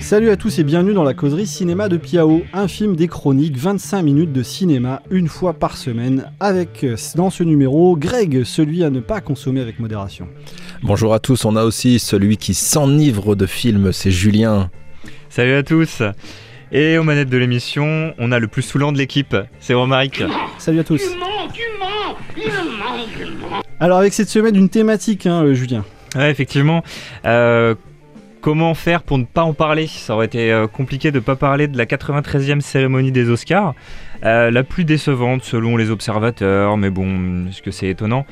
Salut à tous et bienvenue dans la causerie cinéma de Piao, un film des chroniques, 25 minutes de cinéma, une fois par semaine, avec dans ce numéro Greg, celui à ne pas consommer avec modération. Bonjour à tous, on a aussi celui qui s'enivre de films, c'est Julien. Salut à tous et aux manettes de l'émission, on a le plus saoulant de l'équipe, c'est Romaric. Salut à tous. Alors avec cette semaine une thématique, hein, euh, Julien. Ouais, effectivement. Euh, comment faire pour ne pas en parler? Ça aurait été euh, compliqué de ne pas parler de la 93e cérémonie des Oscars, euh, la plus décevante selon les observateurs, mais bon, est-ce que c'est étonnant?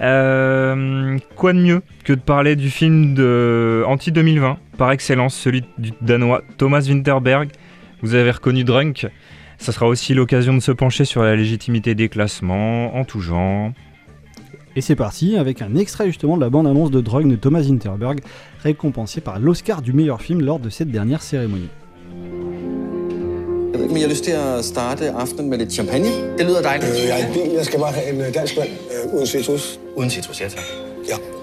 Euh, Quoi de mieux que de parler du film de anti-2020, par excellence, celui du danois Thomas Winterberg Vous avez reconnu Drunk? Ça sera aussi l'occasion de se pencher sur la légitimité des classements en tout genre. Et c'est parti avec un extrait justement de la bande-annonce de Drogue de Thomas Winterberg, récompensé par l'Oscar du meilleur film lors de cette dernière cérémonie. Jeg ved ikke, har lyst til at starte aftenen med lidt champagne. Det lyder dejligt. Øh, jeg er en bil. Jeg skal bare have en øh, dansk mand øh, uden citrus. Uden citrus, ja tak.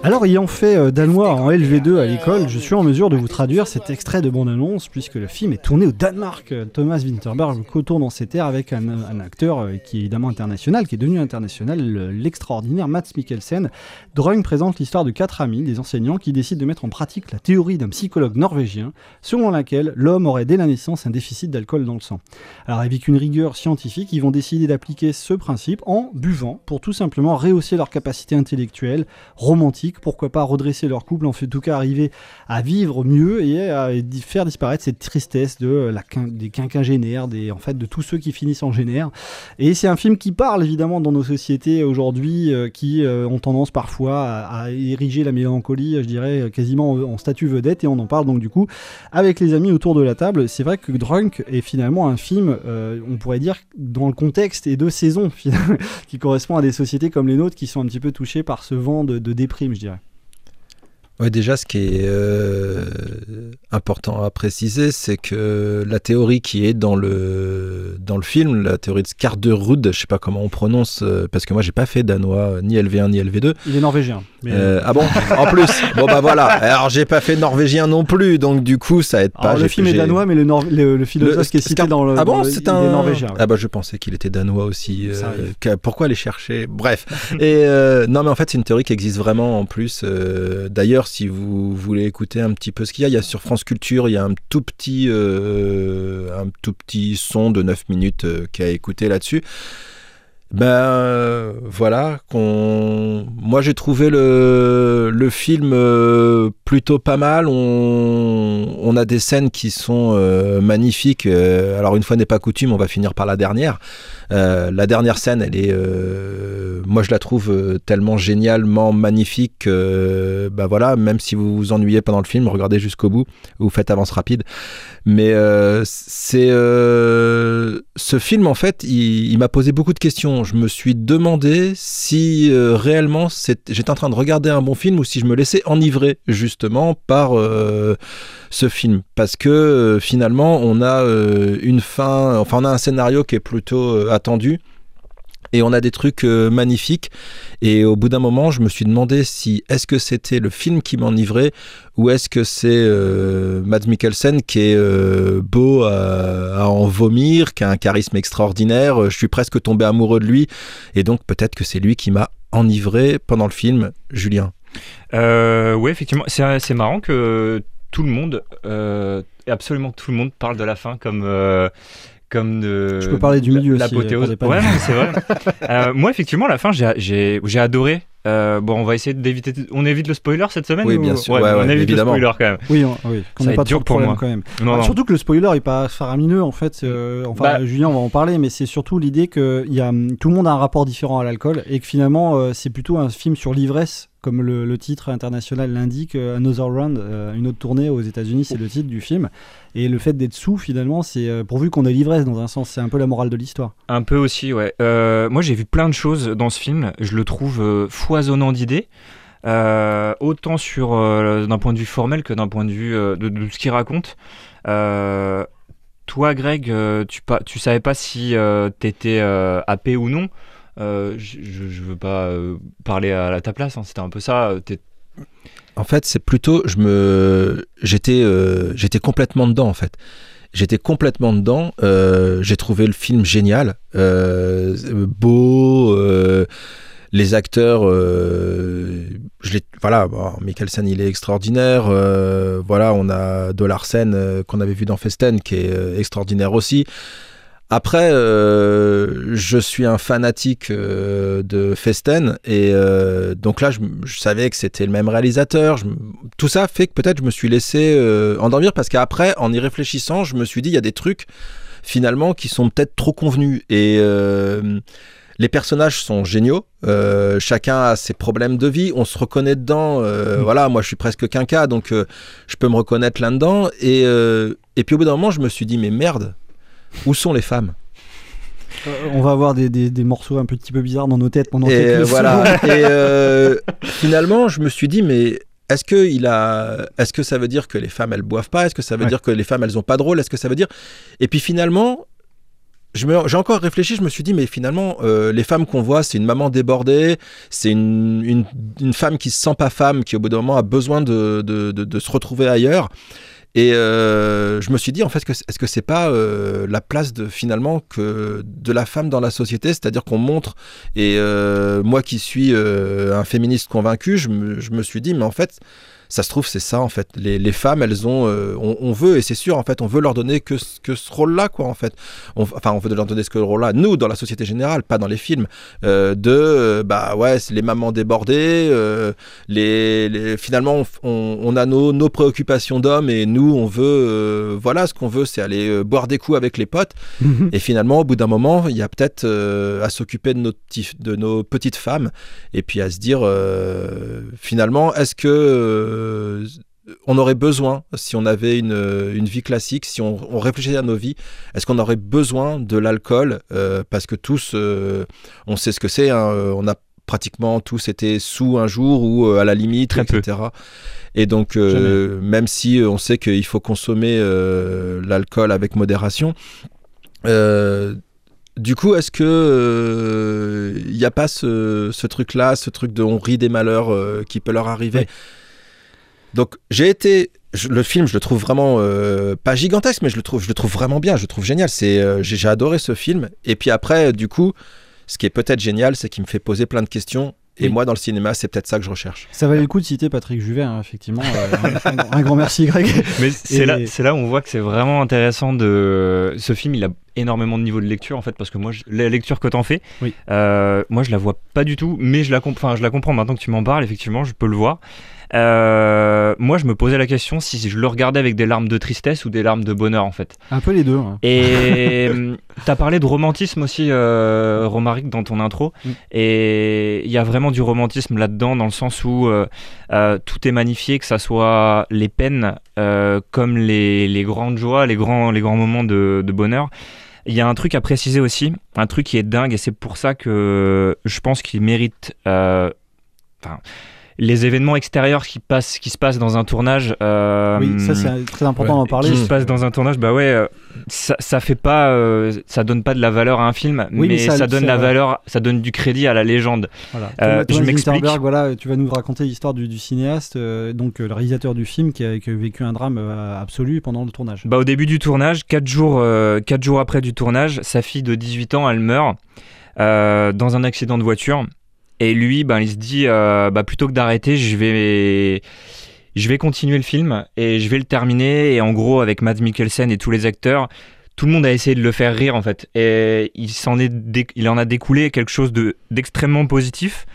Alors, ayant fait euh, danois en LV2 à l'école, je suis en mesure de vous traduire cet extrait de bande-annonce, puisque le film est tourné au Danemark. Thomas Winterberg co-tourne dans ces terres avec un, acteur euh, qui est évidemment international, qui est devenu international, le- l'extraordinaire Mats Mikkelsen. Drøng présente l'histoire de quatre amis, des enseignants, qui décident de mettre en pratique la théorie d'un psychologue norvégien, selon laquelle l'homme aurait dès la naissance un déficit d'alcool dans le sang. Alors, avec une rigueur scientifique, ils vont décider d'appliquer ce principe en buvant, pour tout simplement rehausser leur capacité intellectuelle, romantique, pourquoi pas redresser leur couple, en fait, en tout cas arriver à vivre mieux et à faire disparaître cette tristesse de euh, la des quinquagénaires, des, en fait, de tous ceux qui finissent en génère. Et c'est un film qui parle évidemment dans nos sociétés aujourd'hui, euh, qui euh, ont tendance parfois à, ériger la mélancolie, je dirais, quasiment en, statut vedette, et on en parle donc du coup avec les amis autour de la table. C'est vrai que Drunk est finalement un film, on pourrait dire, dans le contexte et de saison, qui correspond à des sociétés comme les nôtres qui sont un petit peu touchées par ce vent de, de déprime, je dirais. Ouais, déjà, ce qui est euh, important à préciser, c'est que la théorie qui est dans le, dans le film, la théorie de Skarderud, je sais pas comment on prononce, euh, parce que moi, j'ai pas fait danois, ni LV1 ni LV2. Il est norvégien. Mais, Euh, ah bon En plus Bon, bah voilà. Alors, j'ai pas fait norvégien non plus, donc du coup, ça aide pas. alors, le film est danois, mais le, le- le philosophe Le- qui est cité dans le. Ah bon, c'est un. est norvégien. ouais. Ah bah je pensais qu'il était danois aussi. Euh, pourquoi aller chercher? Bref. Et euh, non, mais en fait, c'est une théorie qui existe vraiment en plus. euh, D'ailleurs, si vous voulez écouter un petit peu ce qu'il y a, il y a sur France Culture, il y a un tout petit, euh, son de 9 minutes euh, qui a là-dessus. Ben euh, voilà, qu'on... moi j'ai trouvé le, film euh, plutôt pas mal. On, a des scènes qui sont euh, magnifiques. Alors une fois n'est pas coutume, on va finir par la dernière. La dernière scène, elle est, moi je la trouve tellement génialement magnifique. que, bah voilà, même si vous vous ennuyez pendant le film, regardez jusqu'au bout ou faites avance rapide. Mais euh, c'est euh, ce film en fait, il, m'a posé beaucoup de questions. Je me suis demandé si euh, réellement j'étais en train de regarder un bon film ou si je me laissais enivrer justement par ce film, parce que finalement on a une fin, enfin on a un scénario qui est plutôt attendu. Et on a des trucs euh, magnifiques. Et au bout d'un moment, je me suis demandé si est-ce que c'était le film qui m'enivrait ou est-ce que c'est euh, Mads Mikkelsen qui est euh, beau à, à en vomir, qui a un charisme extraordinaire. Je suis presque tombé amoureux de lui. Et donc peut-être que c'est lui qui m'a enivré pendant le film, Julien. Euh, ouais, effectivement, c'est marrant que tout le monde, absolument tout le monde, parle de la fin comme. Euh, comme de Je peux parler du milieu aussi, l'apothéose. Ouais, c'est vrai. Euh, moi, effectivement, la fin, j'ai- j'ai j'ai adoré. Euh, bon, on va essayer d'éviter. On évite le spoiler cette semaine Oui, ou- bien sûr. Ouais, Ouais, on évite évidemment. le spoiler quand même. Oui, on- oui. Qu'on Ça pas dur pour moi. quand même. Non, Ah, non. Surtout que le spoiler est pas faramineux en fait. euh, enfin, Bah- Julien, on va en parler, mais c'est surtout l'idée que y a, tout le monde a un rapport différent à l'alcool et que finalement euh, c'est plutôt un film sur l'ivresse, comme le, le titre international l'indique. euh, Another Round, euh, une autre tournée aux États-Unis, c'est le titre du film. Et le fait d'être sous, finalement, c'est euh, pourvu qu'on ait l'ivresse dans un sens. C'est un peu la morale de l'histoire. Un peu aussi, ouais. Euh, moi, j'ai vu plein de choses dans ce film. Je le trouve euh, foisonnant d'idées. Euh, autant sur d'un point de vue formel que d'un point de vue de, de ce qu'il raconte. Toi, Greg, tu, pas, tu savais pas si t'étais AP ou non. Euh, je, je veux pas euh, parler à, ta place, hein, c'était un peu ça. euh, En fait, c'est plutôt, je me, j'étais, j'étais complètement dedans en fait. J'étais complètement dedans. j'ai trouvé le film génial, beau. les acteurs, voilà, bon, Mikkelsen il est extraordinaire. voilà, on a Dolarsen euh, qu'on avait vu dans Festen qui est extraordinaire aussi. Après, euh, je suis un fanatique euh, de Festen et euh, donc là, je, je savais que c'était le même réalisateur. Je- tout ça fait que peut-être je me suis laissé endormir parce qu'après, en y réfléchissant, je me suis dit il y a des trucs finalement qui sont peut-être trop convenus et les personnages sont géniaux. Euh, chacun a ses problèmes de vie. On se reconnaît dedans. Euh, Voilà, moi je suis presque quinca, donc euh, je peux me reconnaître là-dedans. Et, et puis au bout d'un moment, je me suis dit mais merde, où sont les femmes? Euh, on va avoir des, des- des morceaux un petit peu bizarres dans nos têtes pendant Et quelques euh, voilà. et euh, finalement, je me suis dit, mais est-ce que il a, est-ce que ça veut dire que les femmes elles boivent pas? Est-ce que ça veut Ouais. dire que les femmes elles ont pas de rôle? Est-ce que ça veut dire? Et puis finalement. je me- J'ai encore réfléchi, je me suis dit, mais finalement, euh, les femmes qu'on voit, c'est une maman débordée, c'est une, une, une femme qui se sent pas femme, qui au bout d'un moment a besoin de, de, de- de se retrouver ailleurs. Et euh, je me suis dit, en fait, est-ce que c'est pas euh, la place de finalement que de la femme dans la société, c'est-à-dire qu'on montre et euh, moi qui suis un féministe convaincu, je me suis dit, mais en fait, ça se trouve, c'est ça, en fait. Les, les femmes, elles ont. euh, on, on veut, et c'est sûr, en fait, on veut leur donner que, ce- que ce rôle-là, quoi, en fait. On- enfin, on veut leur donner ce rôle-là, nous, dans la société générale, pas dans les films. euh, de, euh, bah ouais, c'est les mamans débordées, les, les- finalement, on, on- a nos, nos préoccupations d'hommes, et nous, on veut. voilà, ce qu'on veut, c'est aller boire des coups avec les potes. Et finalement, au bout d'un moment, il y a peut-être à s'occuper de, nos de nos petites femmes et puis à se dire, finalement, est-ce que euh, on aurait besoin, si on avait une, une vie classique, si on, on réfléchissait à nos vies, est-ce qu'on aurait besoin de l'alcool Euh, Parce que tous, euh, on sait ce que c'est, hein, euh, on a pratiquement tous été sous un jour ou euh, à la limite, Très peu. etc. Et donc, euh, même si euh, on sait qu'il faut consommer euh, l'alcool avec modération, euh, du coup, est-ce que il n'y a pas ce, ce truc-là, ce truc de on rit des malheurs euh, qui peut leur arriver? Donc, j'ai été. je- le film, je le trouve vraiment euh, pas gigantesque, mais je le trouve, je le trouve vraiment bien. Je le trouve génial. C'est, euh, j'ai, adoré ce film. Et puis après, du coup, ce qui est peut-être génial, c'est qu'il me fait poser plein de questions. Et Oui. moi, dans le cinéma, c'est peut-être ça que je recherche. Ça valait le coup de citer Patrick Juvet, hein, effectivement. Euh, un, un- un grand merci, Greg. Mais c'est Et- là, c'est là où on voit que c'est vraiment intéressant de. Ce film, il a énormément de niveau de lecture en fait, parce que moi, je- la lecture que t'en fais, Oui. euh, moi, je la vois pas du tout, mais je la, comp- enfin, je la comprends maintenant que tu m'en parles. Effectivement, je peux le voir. Euh, moi, je me posais la question si je le regardais avec des larmes de tristesse ou des larmes de bonheur en fait. Un peu les deux. hein. Et euh, t'as parlé de romantisme aussi, euh, Romaric, dans ton intro. Mm. Et il y a vraiment du romantisme là-dedans, dans le sens où euh, tout est magnifié, que ça soit les peines comme les, les grandes joies, les grands, les grands moments de, de bonheur. Il y a un truc à préciser aussi, un truc qui est dingue, et c'est pour ça que je pense qu'il mérite. enfin, les événements extérieurs qui, passent, qui se passent dans un tournage. euh, Oui, ça c'est très important d'en parler. qui se passe dans un tournage, bah ouais, euh, ça, ça fait pas, euh, ça donne pas de la valeur à un film, Oui, mais mais, ça- ça, donne la valeur, ça donne du crédit à la légende. Voilà. Euh, Thomas- je m'explique. Voilà, tu vas nous raconter l'histoire du, du cinéaste, euh, donc euh, le réalisateur du film qui a, qui a vécu un drame euh, absolu pendant le tournage. Bah au début du tournage, 4 jours, euh, quatre jours après du tournage, sa fille de 18 ans, elle meurt euh, dans un accident de voiture. Et lui, ben, il se dit, euh, bah, plutôt que d'arrêter, je vais, je vais continuer le film et je vais le terminer. Et en gros, avec Matt Mikkelsen et tous les acteurs, tout le monde a essayé de le faire rire en fait. Et il, s'en est il en a découlé quelque chose de, d'extrêmement positif.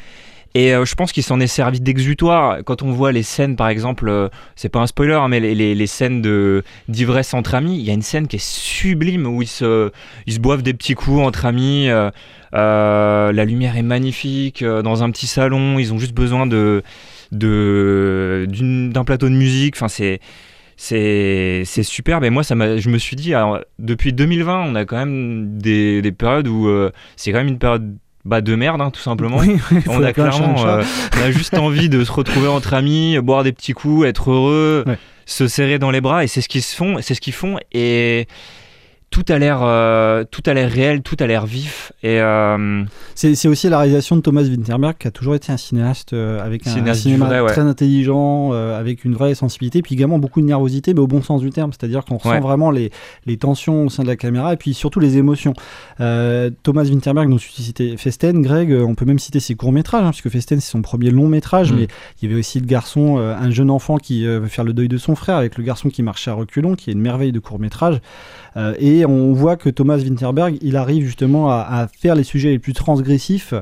Et euh, je pense qu'il s'en est servi d'exutoire. Quand on voit les scènes, par exemple, euh, c'est pas un spoiler, hein, mais les, scènes d'ivresse entre amis, il y a une scène qui est sublime où ils se, boivent des petits coups entre amis. euh, la lumière est magnifique dans un petit salon. Ils ont juste besoin d'un plateau de musique. Enfin, c'est, c'est, superbe. Et moi, je me suis dit, depuis 2020, on a quand même des, des périodes où c'est quand même une période bah, de merde, hein, tout simplement. Oui, On a clairement, euh, on a juste envie de se retrouver entre amis, boire des petits coups, être heureux, Ouais. se serrer dans les bras, et c'est ce qu'ils se font, c'est ce qu'ils font, et tout a l'air euh, tout a l'air réel, tout a l'air vif et euh, C'est aussi la réalisation de Thomas Winterberg qui a toujours été un cinéaste euh, avec un, un Cinéaste du cinéma vrai, ouais. très intelligent, euh, avec une vraie sensibilité, puis également beaucoup de nervosité, mais au bon sens du terme. C'est-à-dire qu'on ressent Ouais. vraiment les, les tensions au sein de la caméra et puis surtout les émotions. Thomas Winterberg, dont tu citais Festen, Greg, on peut même citer ses courts-métrages, hein, puisque Festen c'est son premier long métrage, Mm. mais il y avait aussi le garçon, un jeune enfant qui veut faire le deuil de son frère, avec le garçon qui marchait à reculons, qui est une merveille de court-métrage. Euh, on voit que Thomas Winterberg, il arrive justement à, faire les sujets les plus transgressifs,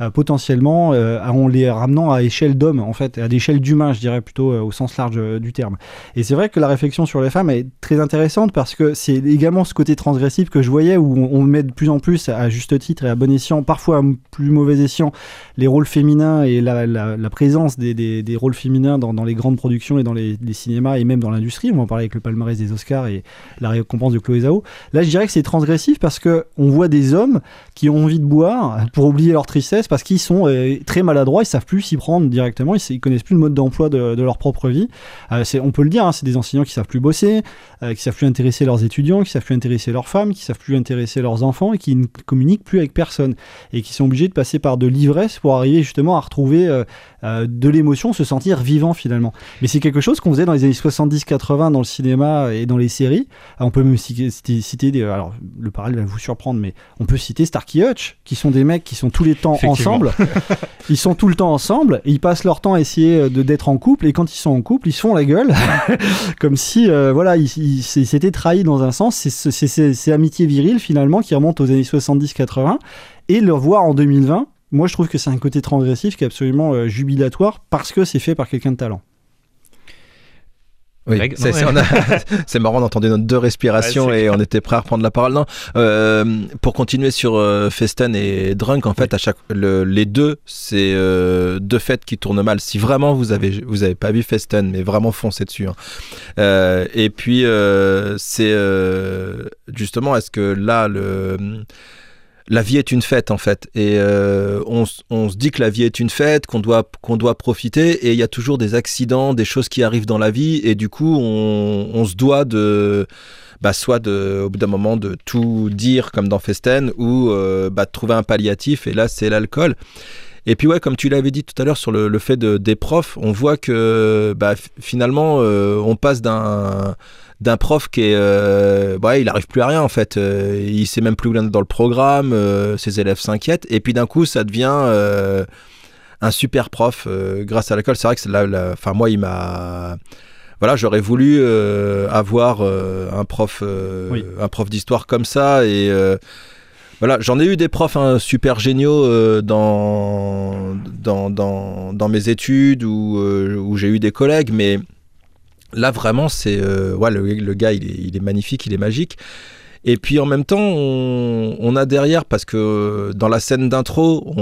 euh, potentiellement euh, en les ramenant à échelle d'homme, en fait, à l'échelle d'humain, je dirais plutôt euh, au sens large du terme. Et c'est vrai que la réflexion sur les femmes est très intéressante parce que c'est également ce côté transgressif que je voyais où on, met de plus en plus, à juste titre et à bon escient, parfois à plus mauvais escient, les rôles féminins et la, présence des, rôles féminins dans, dans les grandes productions et dans les, les cinémas et même dans l'industrie. On va en parler avec le palmarès des Oscars et la récompense de Chloé Zhao. Là, je dirais que c'est transgressif parce que on voit des hommes qui ont envie de boire pour oublier leur tristesse parce qu'ils sont euh, très maladroits, ils savent plus s'y prendre directement, ils, ils connaissent plus le mode d'emploi de, leur propre vie. Euh, on peut le dire, hein, c'est des enseignants qui savent plus bosser, euh, qui savent plus intéresser leurs étudiants, qui savent plus intéresser leurs femmes, qui savent plus intéresser leurs enfants et qui ne communiquent plus avec personne et qui sont obligés de passer par de l'ivresse pour arriver justement à retrouver euh, de l'émotion, se sentir vivant finalement. Mais c'est quelque chose qu'on faisait dans les années 70-80 dans le cinéma et dans les séries. On peut même citer, citer- des, alors le parallèle va vous surprendre, mais on peut citer Starkey Hutch, qui sont des mecs qui sont tous les temps ensemble. ils sont tout le temps ensemble, et ils passent leur temps à essayer de d'être en couple, et quand ils sont en couple, ils se font la gueule, comme si euh, voilà, ils s'étaient trahis dans un sens. C'est ce- c'est- c'est c'est amitié virile finalement qui remonte aux années 70-80, et le voir en 2020. Moi, je trouve que c'est un côté transgressif qui est absolument euh, jubilatoire parce que c'est fait par quelqu'un de talent. Oui, c'est ouais. marrant d'entendre notre deux respirations Ouais, et on était prêt à reprendre la parole. Non, euh, pour continuer sur euh, Festen et Drunk, en fait, à chaque le- les deux, c'est euh, deux fêtes qui tournent mal. Si vraiment vous avez vous avez pas vu Festen, mais vraiment foncez dessus. hein. Euh, et puis c'est justement, est-ce que là le la vie est une fête en fait. Et euh, on, se dit que la vie est une fête qu'on doit qu'on doit profiter et il y a toujours des accidents des choses qui arrivent dans la vie et du coup on, se doit de bah, soit au bout d'un moment de tout dire comme dans Festen ou euh, bah, de trouver un palliatif et là c'est l'alcool. Et puis ouais, comme tu l'avais dit tout à l'heure sur le, fait de, des profs, on voit que bah, finalement euh, on passe d'un d'un prof qui est, euh, ouais, il arrive plus à rien en fait. Euh, il sait même plus où il en est dans le programme. euh, ses élèves s'inquiètent et puis d'un coup ça devient euh, un super prof grâce à l'école. C'est vrai que c'est là, la- enfin moi il m'a voilà, j'aurais voulu euh, avoir euh, un prof, euh, Oui. un prof d'histoire comme ça et voilà, j'en ai eu des profs hein, super géniaux dans, dans, dans, dans mes études où, euh, où j'ai eu des collègues, mais là vraiment, c'est euh, ouais, le, gars, il est, magnifique, il est magique. Et puis en même temps, on, a derrière, parce que dans la scène d'intro,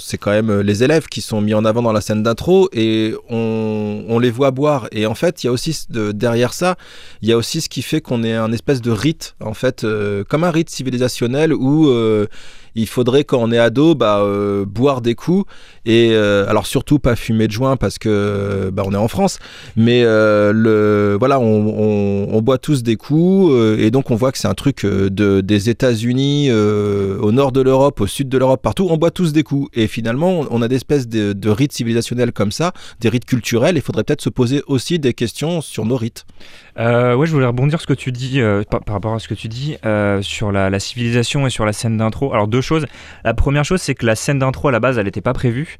c'est quand même les élèves qui sont mis en avant dans la scène d'intro et on, on les voit boire. Et en fait, il y a aussi de- derrière ça, il y a aussi ce qui fait qu'on est un espèce de rite, en fait, euh, comme un rite civilisationnel où euh, il faudrait, quand on est ado, bah, euh, boire des coups. Et euh, alors surtout pas fumer de joint parce que bah, on est en France, mais euh, le voilà, on, boit tous des coups et donc on voit que c'est un truc de, des États-Unis au nord de l'Europe, au sud de l'Europe, partout, on boit tous des coups. Et finalement, on a des espèces de, rites civilisationnels comme ça, des rites culturels. Il faudrait peut-être se poser aussi des questions sur nos rites. Ouais, je voulais rebondir ce que tu dis par, rapport à ce que tu dis sur la, la civilisation et sur la scène d'intro. Alors deux La première chose, c'est que la scène d'intro à la base, elle n'était pas prévue.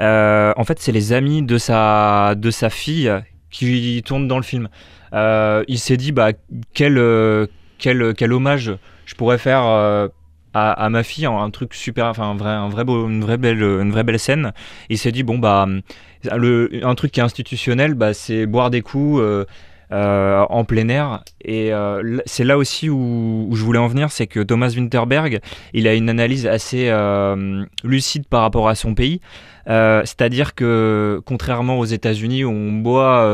Euh, en fait, c'est les amis de sa de sa fille qui tournent dans le film. Euh, il s'est dit bah quel euh, quel quel hommage je pourrais faire. à, ma fille, un truc super, enfin un vrai, un vrai beau, une vraie belle, une vraie belle scène. Il s'est dit bon bah un truc qui est institutionnel, bah c'est boire des coups, euh, en plein air. Et euh, c'est là aussi où, où je voulais en venir, c'est que Thomas Winterberg, il a une analyse assez euh, lucide par rapport à son pays. C'est-à-dire que contrairement aux États-Unis, où on boit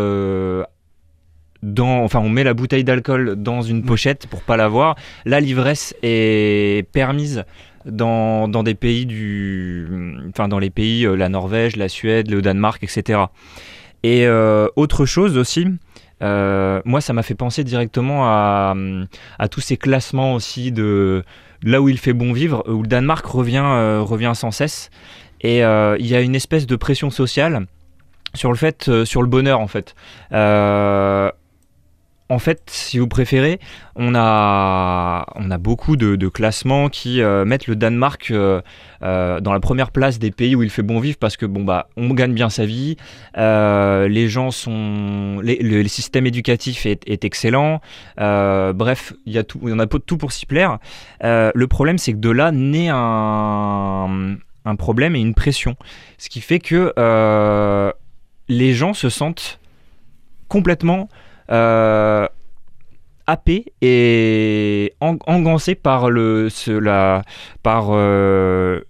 dans, enfin, on met la bouteille d'alcool dans une pochette pour pas la voir. Là, l'ivresse est permise dans, dans des pays du, enfin, dans les pays, la Norvège, la Suède, le Danemark, etc. Et autre chose aussi, euh, moi, ça m'a fait penser directement à, tous ces classements aussi de là où il fait bon vivre, où le Danemark revient, euh, revient sans cesse. Et il y a une espèce de pression sociale sur le fait, sur le bonheur en fait en fait, si vous préférez, on a, on a beaucoup de, classements qui euh, mettent le Danemark euh, euh, dans la première place des pays où il fait bon vivre parce que bon bah on gagne bien sa vie, les gens sont, le, système éducatif est, excellent, bref, il y a tout, on a tout pour s'y plaire. le problème c'est que de là naît un, un problème et une pression, ce qui fait que les gens se sentent complètement euh, happé et engancé par le, la, par euh,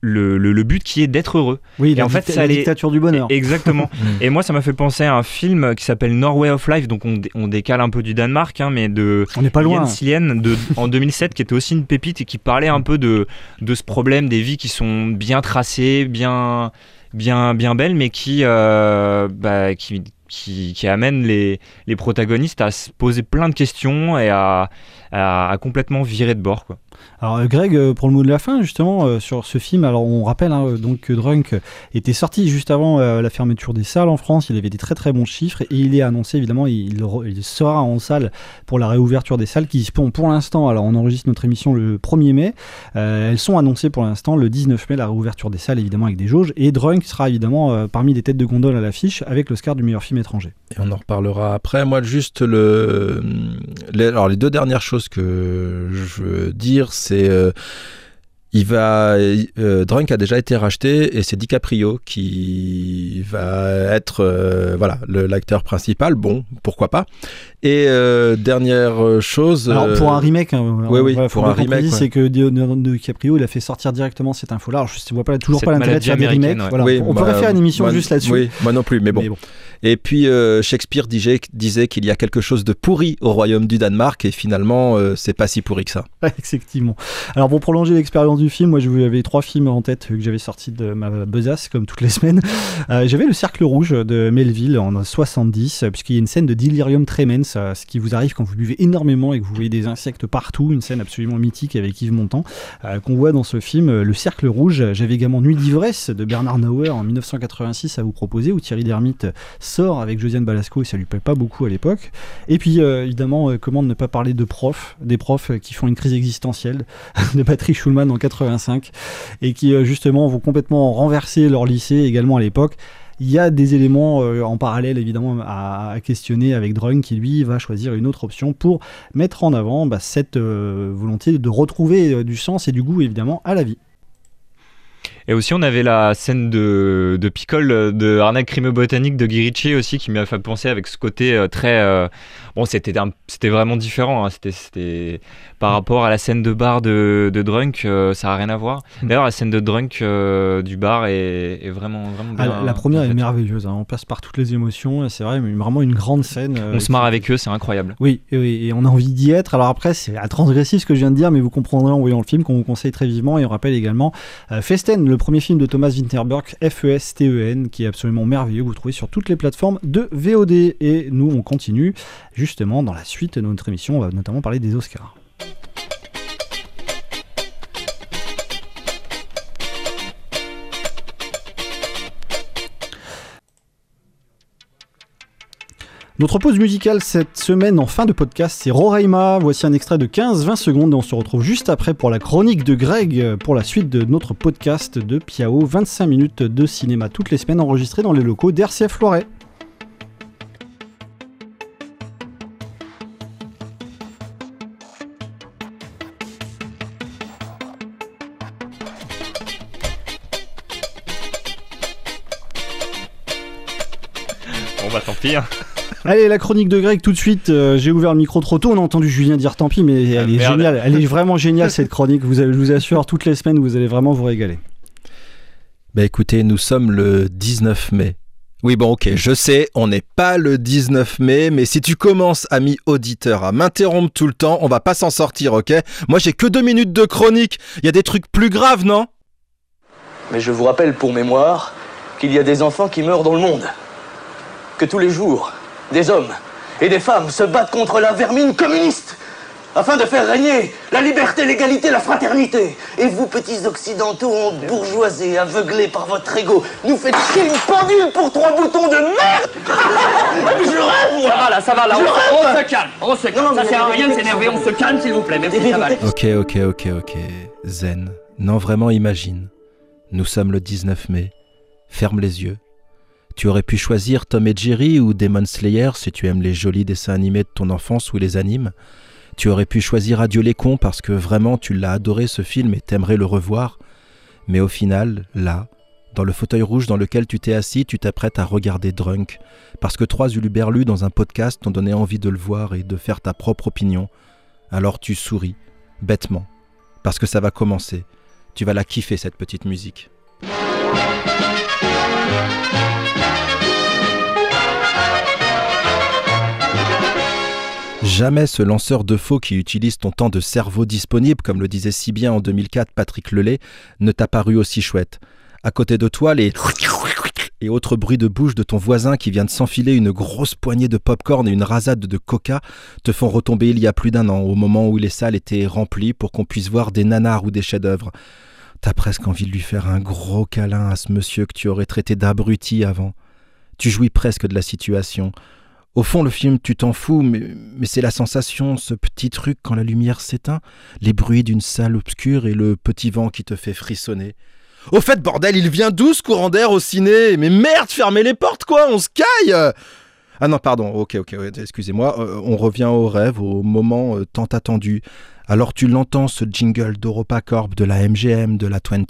le, le, but qui est d'être heureux. Oui, et la, en fait, ça la dictature du bonheur. Exactement. Mm. et moi, ça m'a fait penser à un film qui s'appelle Norway of Life, donc on, on, décale un peu du Danemark, hein, mais de on n'est pas loin. Jens de, en 2007, qui était aussi une pépite et qui parlait un peu de, de ce problème des vies qui sont bien tracées, bien bien bien belles, mais qui, euh, bah, qui qui, amène les, protagonistes à se poser plein de questions et à, à, complètement virer de bord. Quoi. Alors euh, Greg, euh, pour le mot de la fin justement euh, sur ce film, alors on rappelle hein, donc que Drunk était sorti juste avant la fermeture des salles en France, il avait des très très bons chiffres et il est annoncé évidemment, il, il sera en salle pour la réouverture des salles qui se font pour l'instant, alors on enregistre notre émission le 1er mai, elles sont annoncées pour l'instant le 19 mai, la réouverture des salles évidemment avec des jauges et Drunk sera évidemment parmi les têtes de gondole à l'affiche avec l'Oscar du meilleur film étranger. Et on en reparlera après, moi juste le... Les, alors les deux dernières choses que je veux dire, c'est euh, il va, euh, Drunk a déjà été racheté et c'est DiCaprio qui va être euh, voilà l'acteur principal. Bon, pourquoi pas. Et dernière chose. Alors pour un remake, hein, oui, oui, pour un remake, c'est que DiCaprio il a fait sortir directement cette info-là. Alors je ne vois pas toujours pas l'intérêt de faire des remakes. on pourrait bah, faire une émission juste là-dessus. Oui, moi non plus, mais bon. Et puis euh, Shakespeare disait, disait qu'il y a quelque chose de pourri au royaume du Danemark et finalement euh, c'est pas si pourri que ça. Effectivement. Alors pour prolonger l'expérience du film, moi je vous avais trois films en tête que j'avais sortis de ma besace comme toutes les semaines. Euh, j'avais le Cercle Rouge de Melville en 70 puisqu'il y a une scène de Delirium Tremens, ce qui vous arrive quand vous buvez énormément et que vous voyez des insectes partout, une scène absolument mythique avec Yves Montand qu'on voit dans ce film. Le Cercle Rouge, j'avais également Nuit d'ivresse de Bernard Nauer en 1986 à vous proposer où Thierry Lhermitte sort avec Josiane Balasco et ça lui plaît pas beaucoup à l'époque. Et puis euh, évidemment, euh, comment ne pas parler de profs, des profs euh, qui font une crise existentielle, de Patrick Schulman en 85 et qui justement vont complètement renverser leur lycée également à l'époque. Il y a des éléments en parallèle évidemment à, questionner avec Drunk qui lui va choisir une autre option pour mettre en avant bah, cette volonté de retrouver du sens et du goût évidemment à la vie. Et aussi, on avait la scène de, de Picole de Arnaque Crime Botanique de Guy aussi qui m'a fait penser avec ce côté euh, très. Euh, bon, c'était, c'était vraiment différent. Hein. C'était, c'était par mm. rapport à la scène de bar de, de Drunk, euh, ça n'a rien à voir. Mm. D'ailleurs, la scène de Drunk du bar est, vraiment, vraiment ah, la, première est merveilleuse. Hein. On passe par toutes les émotions. C'est vrai, mais vraiment une grande scène. on se marre avec eux, c'est incroyable. Oui, et, et, on a envie d'y être. Alors après, c'est à transgressif ce que je viens de dire, mais vous comprendrez en voyant le film qu'on vous conseille très vivement. Et on rappelle également Festen, le premier film de Thomas Winterberg, F-E-S-T-E-N, qui est absolument merveilleux. Vous le trouvez sur toutes les plateformes de VOD. Et nous, on continue justement dans la suite de notre émission. On va notamment parler des Oscars. Notre pause musicale cette semaine en fin de podcast, c'est Roraima. Voici un extrait de 15-20 secondes et on se retrouve juste après pour la chronique de Greg pour la suite de notre podcast de Piao. 25 minutes de cinéma toutes les semaines enregistrées dans les locaux d'RCF Loiret. Allez, la chronique de Greg tout de suite. Euh, j'ai ouvert le micro trop tôt. On a entendu Julien dire tant pis, mais ah, elle est géniale. Elle est vraiment géniale cette chronique. Vous, je vous assure, toutes les semaines, vous allez vraiment vous régaler. Bah écoutez, nous sommes le 19 mai. Oui, bon, ok, je sais, on n'est pas le 19 mai, mais si tu commences, ami auditeur, à m'interrompre tout le temps, on va pas s'en sortir, ok? Moi, j'ai que deux minutes de chronique. Il y a des trucs plus graves, non? Mais je vous rappelle pour mémoire qu'il y a des enfants qui meurent dans le monde. Que tous les jours, des hommes et des femmes se battent contre la vermine communiste afin de faire régner la liberté, l'égalité, la fraternité. Et vous, petits occidentaux, bourgeoisés, aveuglés par votre ego, nous faites chier une pendule pour trois boutons de merde Je rêve, moi Ça va là, ça va là, on, se calme, on se calme. Ça sert à rien de s'énerver, on se calme s'il vous plaît, merci, ça va. Ok, ok, ok, ok. Zen. Non, vraiment, imagine. Nous sommes le 19 mai. Ferme les yeux. Tu aurais pu choisir Tom et Jerry ou Demon Slayer si tu aimes les jolis dessins animés de ton enfance ou les animes. Tu aurais pu choisir Adieu les cons parce que vraiment tu l'as adoré ce film et t'aimerais le revoir. Mais au final, là, dans le fauteuil rouge dans lequel tu t'es assis, tu t'apprêtes à regarder Drunk parce que trois uluberlus dans un podcast t'ont donné envie de le voir et de faire ta propre opinion. Alors tu souris, bêtement, parce que ça va commencer. Tu vas la kiffer cette petite musique. Jamais ce lanceur de faux qui utilise ton temps de cerveau disponible, comme le disait si bien en 2004 Patrick Lelay, ne t'a paru aussi chouette. À côté de toi, les et autres bruits de bouche de ton voisin qui vient de s'enfiler une grosse poignée de popcorn et une rasade de coca te font retomber il y a plus d'un an, au moment où les salles étaient remplies pour qu'on puisse voir des nanars ou des chefs-d'œuvre. T'as presque envie de lui faire un gros câlin à ce monsieur que tu aurais traité d'abruti avant. Tu jouis presque de la situation. Au fond, le film, tu t'en fous, mais, c'est la sensation, ce petit truc quand la lumière s'éteint, les bruits d'une salle obscure et le petit vent qui te fait frissonner. Au fait, bordel, il vient d'où ce courant d'air au ciné? Mais merde, fermez les portes, quoi, on se caille Ah non, pardon, ok, ok, excusez-moi, euh, on revient au rêve, au moment euh, tant attendu. Alors tu l'entends, ce jingle d'EuropaCorp, de la MGM, de la 20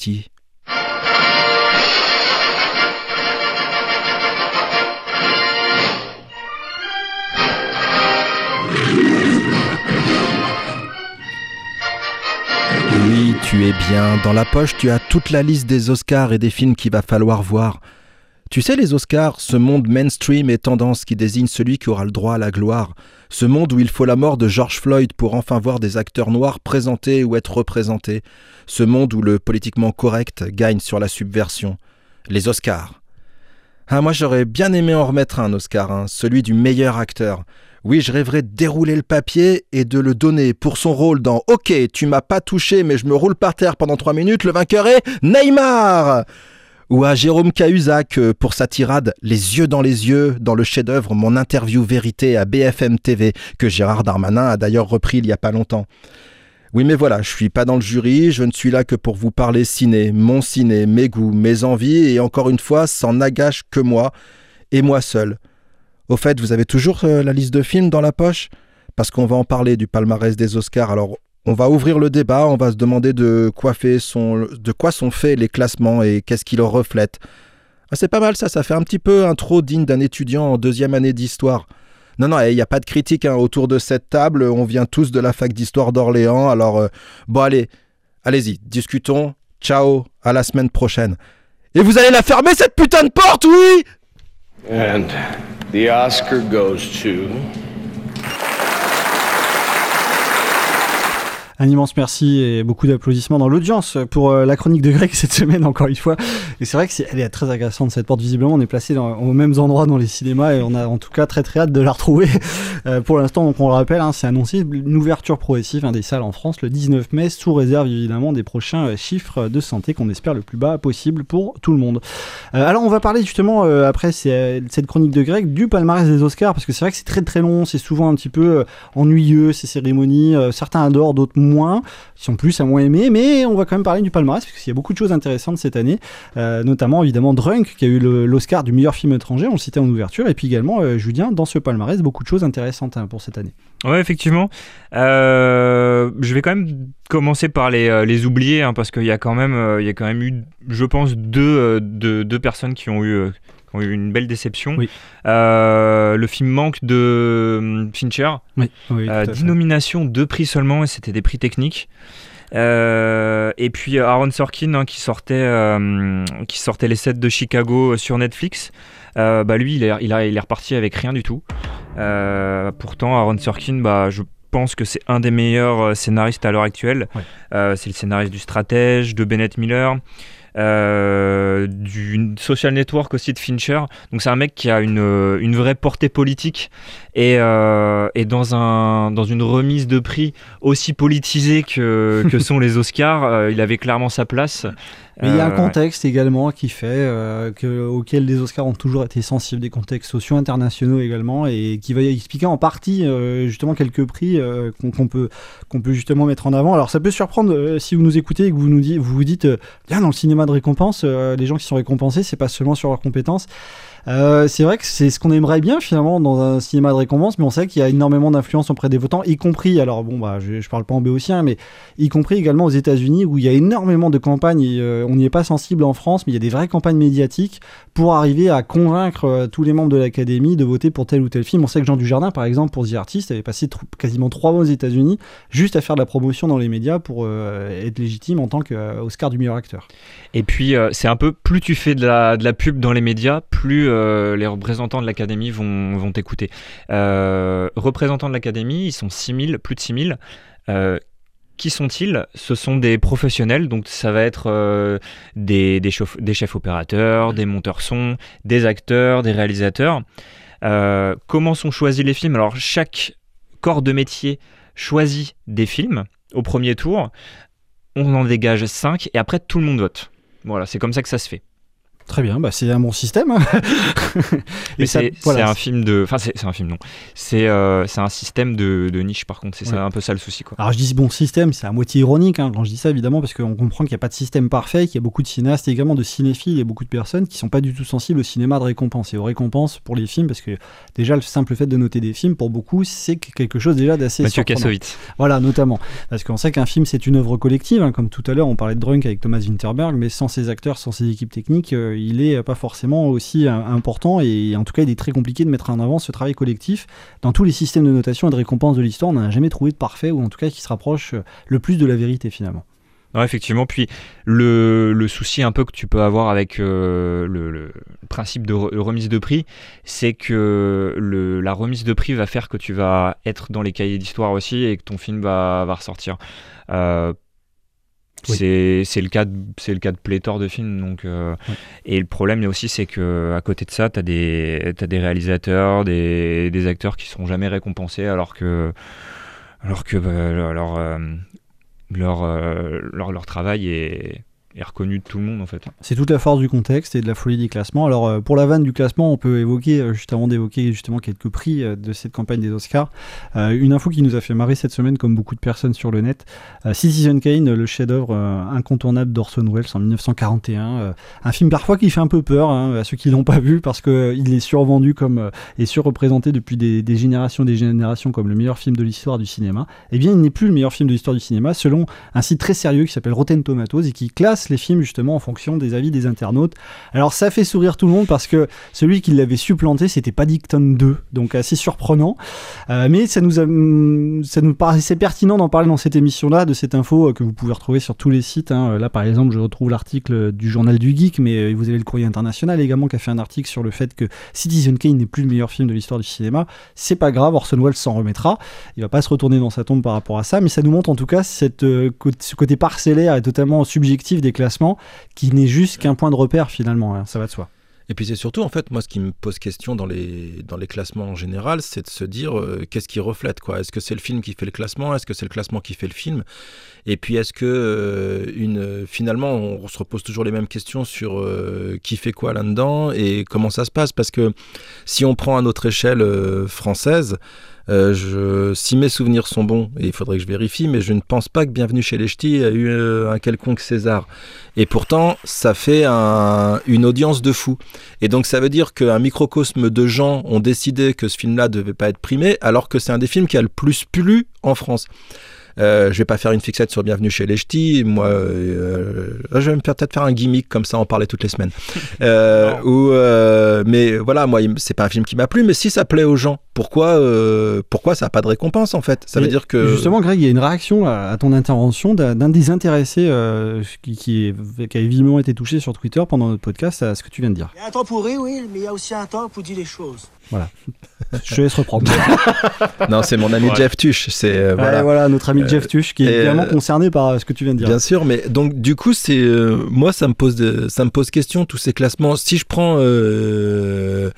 Oui, tu es bien. Dans la poche, tu as toute la liste des Oscars et des films qu'il va falloir voir. Tu sais, les Oscars, ce monde mainstream et tendance qui désigne celui qui aura le droit à la gloire. Ce monde où il faut la mort de George Floyd pour enfin voir des acteurs noirs présentés ou être représentés. Ce monde où le politiquement correct gagne sur la subversion. Les Oscars. Ah, moi j'aurais bien aimé en remettre un Oscar, hein, celui du meilleur acteur. Oui, je rêverais de dérouler le papier et de le donner pour son rôle dans Ok, tu m'as pas touché, mais je me roule par terre pendant trois minutes, le vainqueur est Neymar Ou à Jérôme Cahuzac euh, pour sa tirade Les yeux dans les yeux dans le chef-d'œuvre Mon interview vérité à BFM TV, que Gérard Darmanin a d'ailleurs repris il y a pas longtemps. Oui, mais voilà, je suis pas dans le jury, je ne suis là que pour vous parler ciné, mon ciné, mes goûts, mes envies, et encore une fois, ça n'engage que moi, et moi seul. Au fait, vous avez toujours euh, la liste de films dans la poche? Parce qu'on va en parler du palmarès des Oscars. Alors, on va ouvrir le débat, on va se demander de quoi, sont faits les classements et qu'est-ce qui leur reflète. Ah, c'est pas mal ça, ça fait un petit peu intro digne d'un étudiant en deuxième année d'histoire. Non, non, il n'y a pas de critique hein, autour de cette table, on vient tous de la fac d'histoire d'Orléans, alors euh, bon allez, allez-y, discutons, ciao, à la semaine prochaine. Et vous allez la fermer cette putain de porte, oui the Oscar goes to. Un immense merci et beaucoup d'applaudissements dans l'audience pour euh, la chronique de Greg cette semaine, encore une fois. Et c'est vrai que c'est, elle est très agressante cette porte. Visiblement, on est placé dans, aux mêmes endroits dans les cinémas et on a en tout cas très très hâte de la retrouver. Euh, pour l'instant, donc on le rappelle, hein, c'est annoncé une ouverture progressive hein, des salles en France le 19 mai, sous réserve évidemment des prochains euh, chiffres de santé qu'on espère le plus bas possible pour tout le monde. Alors, on va parler justement après cette chronique de Greg du palmarès des Oscars parce que c'est vrai que c'est très très long, c'est souvent un petit peu ennuyeux ces cérémonies. Certains adorent, d'autres moins, qui sont plus à moins aimer, mais on va quand même parler du palmarès parce qu'il y a beaucoup de choses intéressantes cette année, euh, notamment évidemment Drunk qui a eu l'Oscar du meilleur film étranger, on le citait en ouverture, et puis également euh, Julien dans ce palmarès, beaucoup de choses intéressantes hein, pour cette année. Ouais, effectivement. Euh, je vais quand même commencer par les, euh, les oubliés, hein, parce qu'il y, a quand même, y a quand même eu, je pense, deux, deux, personnes qui ont eu, qui ont eu une belle déception. Oui. Euh, le film manque de hum, Fincher. Oui, oui, Euh, tout à 10 fait. nominations, deux prix seulement, et c'était des prix techniques. Euh, et puis euh, Aaron Sorkin hein, qui, sortait, euh, qui sortait les sets de Chicago sur Netflix. Euh, bah lui, il est, il, a- il est reparti avec rien du tout. Pourtant, Aaron Sorkin, bah, je pense que c'est un des meilleurs scénaristes à l'heure actuelle. Ouais. C'est le scénariste du Stratège, de Bennett Miller. Euh, du social network aussi de Fincher. Donc c'est un mec qui a une, euh, une vraie portée politique et, euh, et dans, un, dans une remise de prix aussi politisée que, que sont les Oscars, euh, il avait clairement sa place. Mais il y a un Euh, contexte également qui fait euh, que, auquel les Oscars ont toujours été sensibles, des contextes sociaux internationaux également, et qui va expliquer en partie euh, justement quelques prix qu'on peut, qu'on peut justement mettre en avant. Alors ça peut surprendre si vous nous écoutez et que vous nous dites, vous vous dites, Tiens, dans le cinéma de récompense, les gens qui sont récompensés, c'est pas seulement sur leurs compétences. Euh, c'est vrai que c'est ce qu'on aimerait bien finalement dans un cinéma de récompense, mais on sait qu'il y a énormément d'influence auprès des votants, y compris, alors bon, bah, je, je parle pas en béotien, mais y compris également aux États-Unis où il y a énormément de campagnes, et, euh, on n'y est pas sensible en France, mais il y a des vraies campagnes médiatiques pour arriver à convaincre euh, tous les membres de l'Académie de voter pour tel ou tel film. On sait que Jean Dujardin, par exemple, pour The Artist, avait passé quasiment trois mois aux États-Unis juste à faire de la promotion dans les médias pour euh, être légitime en tant qu'Oscar du meilleur acteur. Et puis, euh, c'est un peu, plus tu fais de la, pub dans les médias, plus euh, les représentants de l'Académie vont, t'écouter. Euh, représentants de l'Académie, ils sont 6000, plus de 6000. Euh, qui sont-ils? Ce sont des professionnels, donc ça va être euh, des, chefs opérateurs, des monteurs son, des acteurs, des réalisateurs. Euh, comment sont choisis les films? Alors, chaque corps de métier choisit des films au premier tour. On en dégage 5 et après tout le monde vote. Voilà, c'est comme ça que ça se fait. Très bien, bah c'est un bon système. hein. Et c'est voilà, un film de. Enfin, c'est un film, non. C'est euh, un système de, de niche, par contre. C'est Ouais. un peu ça le souci, quoi. Alors je dis bon système, c'est à moitié ironique hein, quand je dis ça évidemment parce qu'on comprend qu'il n'y a pas de système parfait, qu'il y a beaucoup de cinéastes et également de cinéphiles et beaucoup de personnes qui sont pas du tout sensibles au cinéma de récompense et aux récompenses pour les films parce que déjà le simple fait de noter des films pour beaucoup c'est quelque chose déjà d'assez Mathieu. Kassovitz. Voilà, notamment. Parce qu'on sait qu'un film, c'est une œuvre collective. hein, comme tout à l'heure, on parlait de Drunk avec Thomas Winterberg, mais sans ses acteurs, sans ses équipes techniques, euh, il est pas forcément aussi important. Et en tout cas, il est très compliqué de mettre en avant ce travail collectif. Dans tous les systèmes de notation et de récompense de l'histoire, on n'a jamais trouvé de parfait, ou en tout cas qui se rapproche euh, le plus de la vérité finalement. Effectivement. Puis le, souci un peu que tu peux avoir avec euh, le, principe de re- remise de prix, c'est que la remise de prix va faire que tu vas être dans les cahiers d'histoire aussi et que ton film va, va ressortir. Euh, Oui. c'est c'est le cas de c'est le cas de pléthore de films donc euh, et le problème là aussi c'est que à côté de ça tu as des t'as des réalisateurs des, des acteurs qui seront jamais récompensés alors que alors que bah, leur euh, leur, euh, leur leur travail est, est reconnu de tout le monde en fait C'est toute la force du contexte et de la folie des classements. Alors euh, pour la vanne du classement, on peut évoquer, euh, juste avant d'évoquer justement quelques prix euh, de cette campagne des Oscars, euh, une info qui nous a fait marrer cette semaine, comme beaucoup de personnes sur le net. Citizen Kane, le chef-d'œuvre incontournable d'Orson Welles en 1941, euh, un film parfois qui fait un peu peur hein, à ceux qui l'ont pas vu parce euh, il est survendu comme et surreprésenté depuis des, des générations, des générations comme le meilleur film de l'histoire du cinéma. Eh bien, il n'est plus le meilleur film de l'histoire du cinéma selon un site très sérieux qui s'appelle Rotten Tomatoes et qui classe les films justement en fonction des avis des internautes. Alors ça fait sourire tout le monde parce que celui qui l'avait supplanté c'était Paddington 2, donc assez surprenant. Euh, mais ça nous, a, hum, ça nous paraissait pertinent d'en parler dans cette émission-là, de cette info euh, que vous pouvez retrouver sur tous les sites. hein. Là par exemple je retrouve l'article du journal du Geek, mais euh, vous avez le courrier international également qui a fait un article sur le fait que Citizen Kane n'est plus le meilleur film de l'histoire du cinéma. C'est pas grave, Orson Welles s'en remettra. Il va pas se retourner dans sa tombe par rapport à ça, mais ça nous montre en tout cas ce côté parcellaire et totalement subjectif des classements qui n'est juste qu'un point de repère finalement, hein, ça va de soi. Et puis c'est surtout, en fait, moi, ce qui me pose question dans les, dans les classements en général, c'est de se dire euh, qu'est-ce qui reflète, quoi? Est-ce que c'est le film qui fait le classement? Est-ce que c'est le classement qui fait le film? Et puis est-ce que, euh, une, finalement, on se repose toujours les mêmes questions sur euh, qui fait quoi là-dedans et comment ça se passe? Parce que si on prend à notre échelle française, euh, si mes souvenirs sont bons, et il faudrait que je vérifie, mais je ne pense pas que Bienvenue chez les Ch'tis a eu euh, un quelconque César. Et pourtant, ça fait un- une audience de fou. Et donc, ça veut dire qu'un microcosme de gens ont décidé que ce film-là devait pas être primé, alors que c'est un des films qui a le plus plu en France. Euh, je vais pas faire une fixette sur Bienvenue chez les Ch'tis. Moi, euh, je vais me faire peut-être faire un gimmick comme ça, en parler toutes les semaines. Euh, ou, euh, mais voilà, moi, c'est pas un film qui m'a plu, mais si ça plaît aux gens, pourquoi, euh, pourquoi ça a pas de récompense en fait? Ça veut dire que Justement, Greg, il y a une réaction à, à ton intervention d'un d'un des intéressés euh, qui, qui, est- qui a évidemment été touché sur Twitter pendant notre podcast à ce que tu viens de dire. Il y a un temps pour rire, oui, mais il y a aussi un temps pour dire les choses. Voilà. Je te laisse reprendre. non, c'est mon ami Ouais. Jeff Tuch. C'est euh, voilà. voilà, notre ami Jeff Tuch, qui est également euh, concerné par ce que tu viens de dire. Bien sûr, mais donc du coup, c'est euh, moi ça me pose de- ça me pose question tous ces classements. Si je prends euh,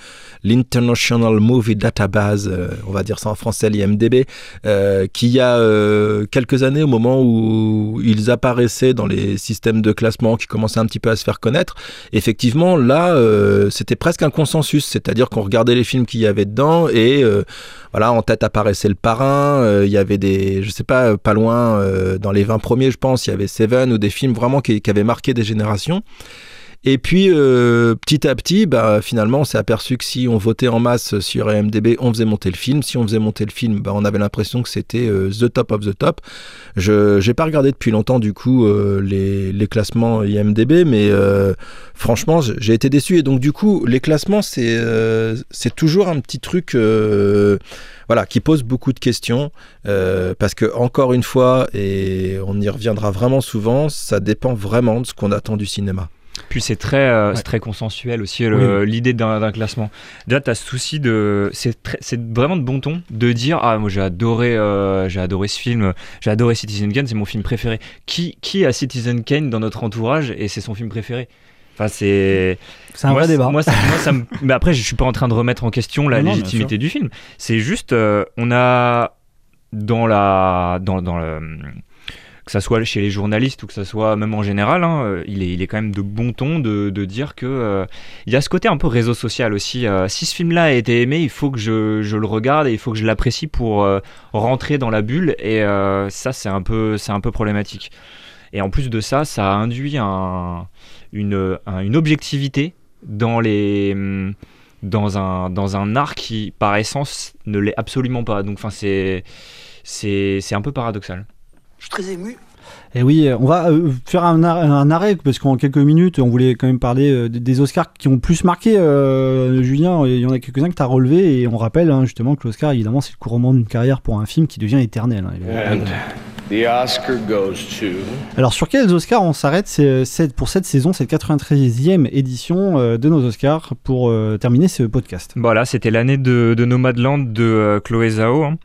l'International Movie Database, euh, on va dire ça en français, l'IMDb, euh, qui a euh, quelques années, au moment où ils apparaissaient dans les systèmes de classement, qui commençaient un petit peu à se faire connaître, effectivement, là, euh, c'était presque un consensus, c'est-à-dire qu'on regardait les films qu'il y avait dedans et voilà, en tête apparaissait le parrain, il y avait des, je sais pas, pas loin, dans les 20 premiers, je pense, il y avait Seven ou des films vraiment qui, qui avaient marqué des générations. Et puis, euh, petit à petit, bah, finalement, on s'est aperçu que si on votait en masse sur IMDb, on faisait monter le film. Si on faisait monter le film, bah, on avait l'impression que c'était euh, the top of the top. Je n'ai pas regardé depuis longtemps, du coup, euh, les, les classements IMDb, mais euh, franchement, j'ai été déçu. Et donc, du coup, les classements, c'est euh, c'est toujours un petit truc euh, voilà, qui pose beaucoup de questions. parce que, encore une fois, et on y reviendra vraiment souvent, ça dépend vraiment de ce qu'on attend du cinéma. Puis c'est très, euh, Ouais. très consensuel aussi le- l'idée d'un classement. Déjà, tu as ce souci de. C'est vraiment de bon ton de dire Ah, moi j'ai adoré, euh, j'ai adoré ce film, j'ai adoré Citizen Kane, c'est mon film préféré. Qui, qui a Citizen Kane dans notre entourage et c'est son film préféré? Enfin, c'est. C'est un moi, vrai débat. Moi, ça, moi, ça me- Mais après, je suis pas en train de remettre en question la Non, légitimité du film. C'est juste, euh, on a dans la, dans, dans le, que ça soit chez les journalistes ou que ça soit même en général, hein, euh, il, est, il est quand même de bon ton de, de dire que euh, il y a ce côté un peu réseau social aussi. euh, si ce film-là a été aimé, il faut que je, je le regarde et il faut que je l'apprécie pour rentrer dans la bulle. Et ça, c'est un peu, c'est un peu problématique. Et en plus de ça, ça induit un, une, un- une objectivité dans les hum, dans un dans un art qui par essence ne l'est absolument pas. Donc c'est c'est c'est un peu paradoxal. Je suis très ému. Et oui, euh, on va euh, faire un, ar- un arrêt parce qu'en quelques minutes, on voulait quand même parler euh, des- Oscars qui ont plus marqué. euh, Julien, il y en a quelques-uns que tu as relevés et on rappelle hein, justement que l'Oscar, évidemment, c'est le couronnement d'une carrière pour un film qui devient éternel. hein, the Oscar goes to. Alors sur quels Oscars on s'arrête c'est- pour cette saison, cette 93e édition euh, de nos Oscars pour euh, terminer ce podcast. Voilà, c'était l'année de, de Nomadland de euh, Chloé Zhao, hein,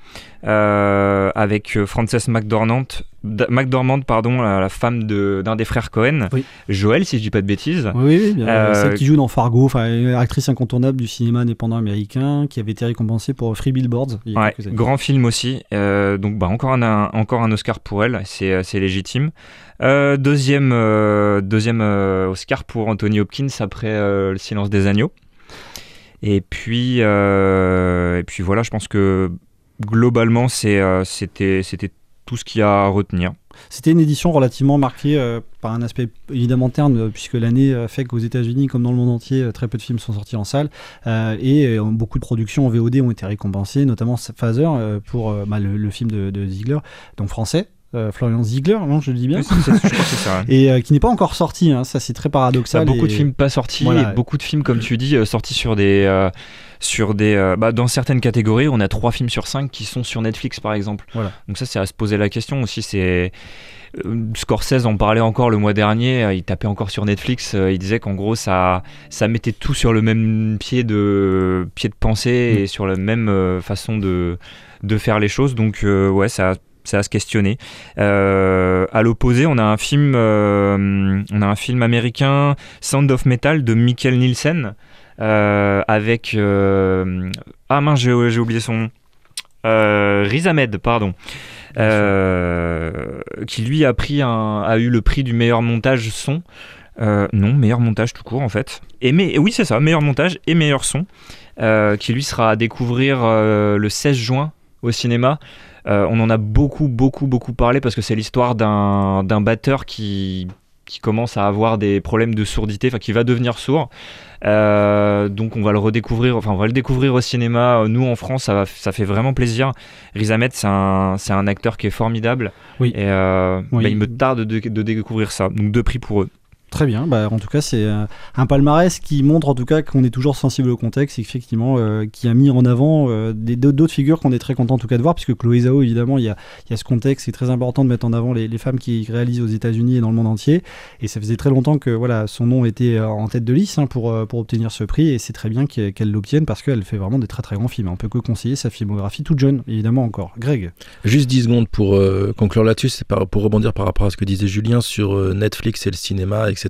euh, avec euh, Frances McDormand, McDormand pardon, la, la femme de- d'un des frères Cohen, Oui. Joël, si je dis pas de bêtises. Oui, Euh, celle qui joue dans Fargo, actrice incontournable du cinéma indépendant américain, qui avait été récompensée pour Free Billboards il y a Ouais, quelques années. grand film aussi. Euh, donc bah, encore, un, un- encore un Oscar pour elle, c'est euh, c'est légitime. Euh, deuxième deuxième Oscar pour Anthony Hopkins après Le silence des agneaux. Et puis, et puis voilà, je pense que globalement, c'est, c'était, c'était tout ce qu'il y a à retenir. C'était une édition relativement marquée euh, par un aspect évidemment terne, euh, puisque l'année euh, fait qu'aux États-Unis, comme dans le monde entier, très peu de films sont sortis en salle, et beaucoup de productions en VOD ont été récompensées, notamment Phaser pour bah, le, film de Ziegler, donc français. Euh, Florian Ziegler, non, je le dis bien, Oui, c'est- c'est- je crois que c'est ça, ouais. et euh, qui n'est pas encore sorti. hein, ça, c'est très Ça, paradoxal. beaucoup et- de films pas sortis Voilà. et beaucoup de films, comme tu dis, euh, sortis sur des, euh, sur des, euh, bah, dans certaines catégories, on a trois films sur cinq qui sont sur Netflix, par exemple. Voilà. Donc ça, c'est à se poser la question aussi. C'est Scorsese en parlait encore le mois dernier. Il tapait encore sur Netflix. Il disait qu'en gros, ça, ça mettait tout sur le même pied de, pied de pensée Mm. et sur la même façon de, de faire les choses. Donc euh, ouais, ça. C'est à se questionner. Euh, à l'opposé, on a un film, euh, on a un film américain, Sound of Metal de Michael Nielsen, euh, avec euh, ah mince, j'ai j'ai oublié son nom. Riz Ahmed, pardon. Qui lui a pris un, a eu le prix du meilleur montage son. Non, meilleur montage tout court en fait. Et mais, oui, c'est ça, meilleur montage et meilleur son. qui lui sera à découvrir le 16 juin au cinéma. Euh, on en a beaucoup, beaucoup, beaucoup parlé parce que c'est l'histoire d'un d'un batteur qui, qui commence à avoir des problèmes de sourdité, enfin qui va devenir sourd. Euh, donc on va le redécouvrir, enfin on va le découvrir au cinéma. Nous en France, ça, va, ça fait vraiment plaisir. Riz Ahmed, c'est un, c'est un acteur qui est formidable. Oui. Et euh, Oui. bah, il me tarde de, de découvrir ça. Donc deux prix pour eux. Très bien. Bah, en tout cas, c'est euh, un palmarès qui montre en tout cas qu'on est toujours sensible au contexte, effectivement, euh, qui a mis en avant euh, d'autres figures qu'on est très content en tout cas de voir, puisque Chloé Zhao, évidemment, il y a, ce contexte, c'est très important de mettre en avant les, femmes qui réalisent aux États-Unis et dans le monde entier. Et ça faisait très longtemps que voilà, son nom était euh, en tête de liste hein, pour, pour obtenir ce prix, et c'est très bien qu'elle l'obtienne parce qu'elle fait vraiment des très très grands films. On peut que conseiller sa filmographie toute jeune, évidemment encore. Greg. Juste 10 secondes pour conclure là-dessus, pour rebondir par rapport à ce que disait Julien sur Netflix et le cinéma, etc.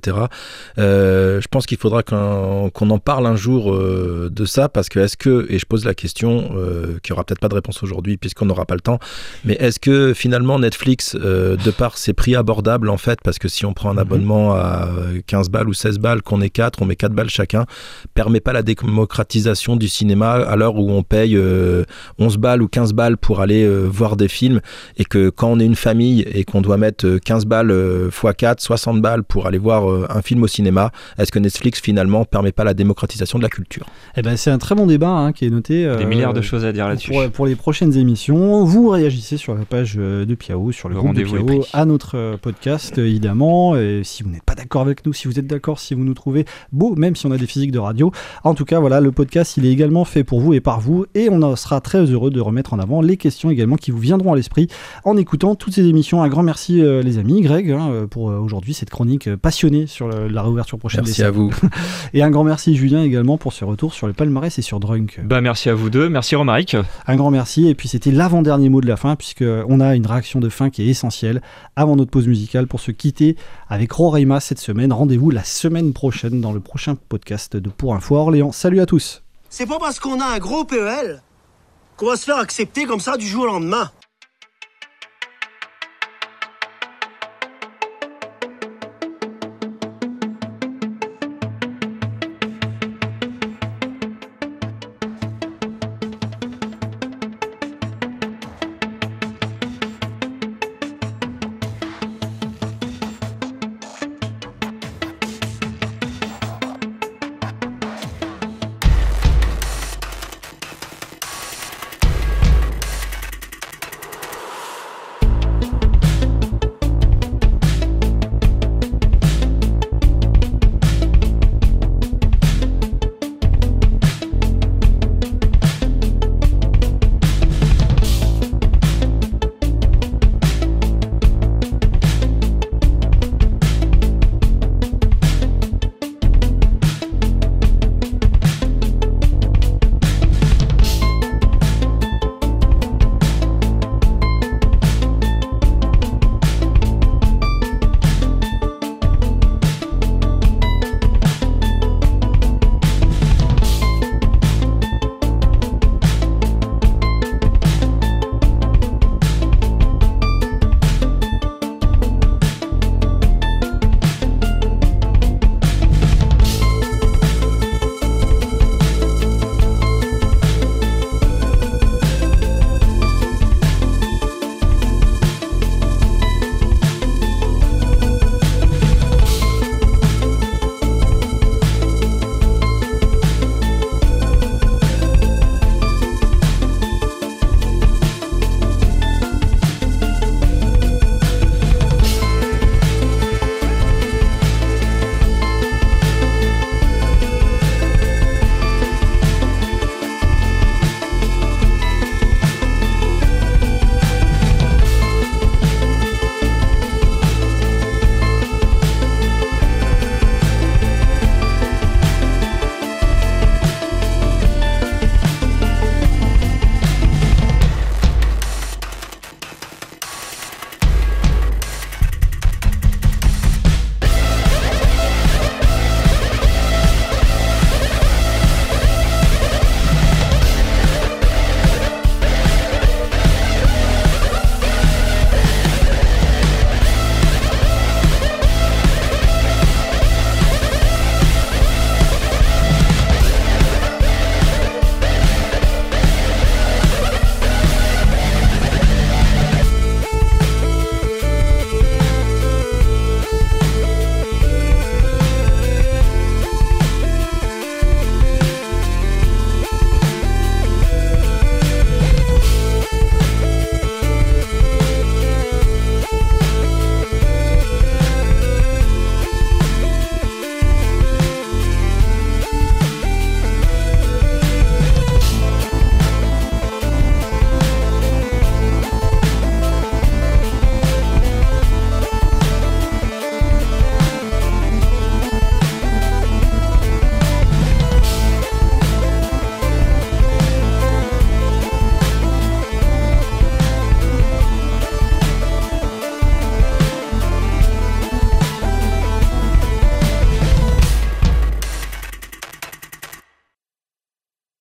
Euh, je pense qu'il faudra qu'on en parle un jour euh, de ça, parce que est-ce que, et je pose la question, euh, qui aura peut-être pas de réponse aujourd'hui puisqu'on n'aura pas le temps, mais est-ce que finalement Netflix, euh, de par ses prix abordables en fait, parce que si on prend un abonnement à euh, 15 balles ou 16 balles, qu'on est 4, on met 4 balles chacun, permet pas la démocratisation du cinéma à l'heure où on paye euh, 11 balles ou 15 balles pour aller euh, voir des films et que quand on est une famille et qu'on doit mettre euh, 15 balles euh, x 4, 60 balles pour aller voir euh, un film au cinéma, est-ce que Netflix finalement permet pas la démocratisation de la culture? Eh ben, c'est un très bon débat hein, qui est noté. Des euh, milliards de choses à dire là-dessus. Pour, pour les prochaines émissions, vous réagissez sur la page euh, de Piao, sur le, Le groupe de Piao, à notre podcast évidemment. Et si vous n'êtes pas d'accord avec nous, si vous êtes d'accord, si vous nous trouvez beau, même si on a des physiques de radio. En tout cas, voilà, le podcast, il est également fait pour vous et par vous. Et on sera très heureux de remettre en avant les questions également qui vous viendront à l'esprit en écoutant toutes ces émissions. Un grand merci, euh, les amis. Greg, hein, pour euh, aujourd'hui cette chronique euh, sur le- la réouverture prochaine Merci des à vous. Et un grand merci, Julien, également, pour ce retour sur le palmarès et sur Drunk. Bah merci à vous deux, merci Romaric. Un grand merci. Et puis c'était l'avant-dernier mot de la fin, puisque on a une réaction de fin qui est essentielle avant notre pause musicale pour se quitter avec Roraima cette semaine. Rendez-vous la semaine prochaine dans le prochain podcast de Pour Info Orléans. Salut à tous. C'est pas parce qu'on a un gros PEL qu'on va se faire accepter comme ça du jour au lendemain.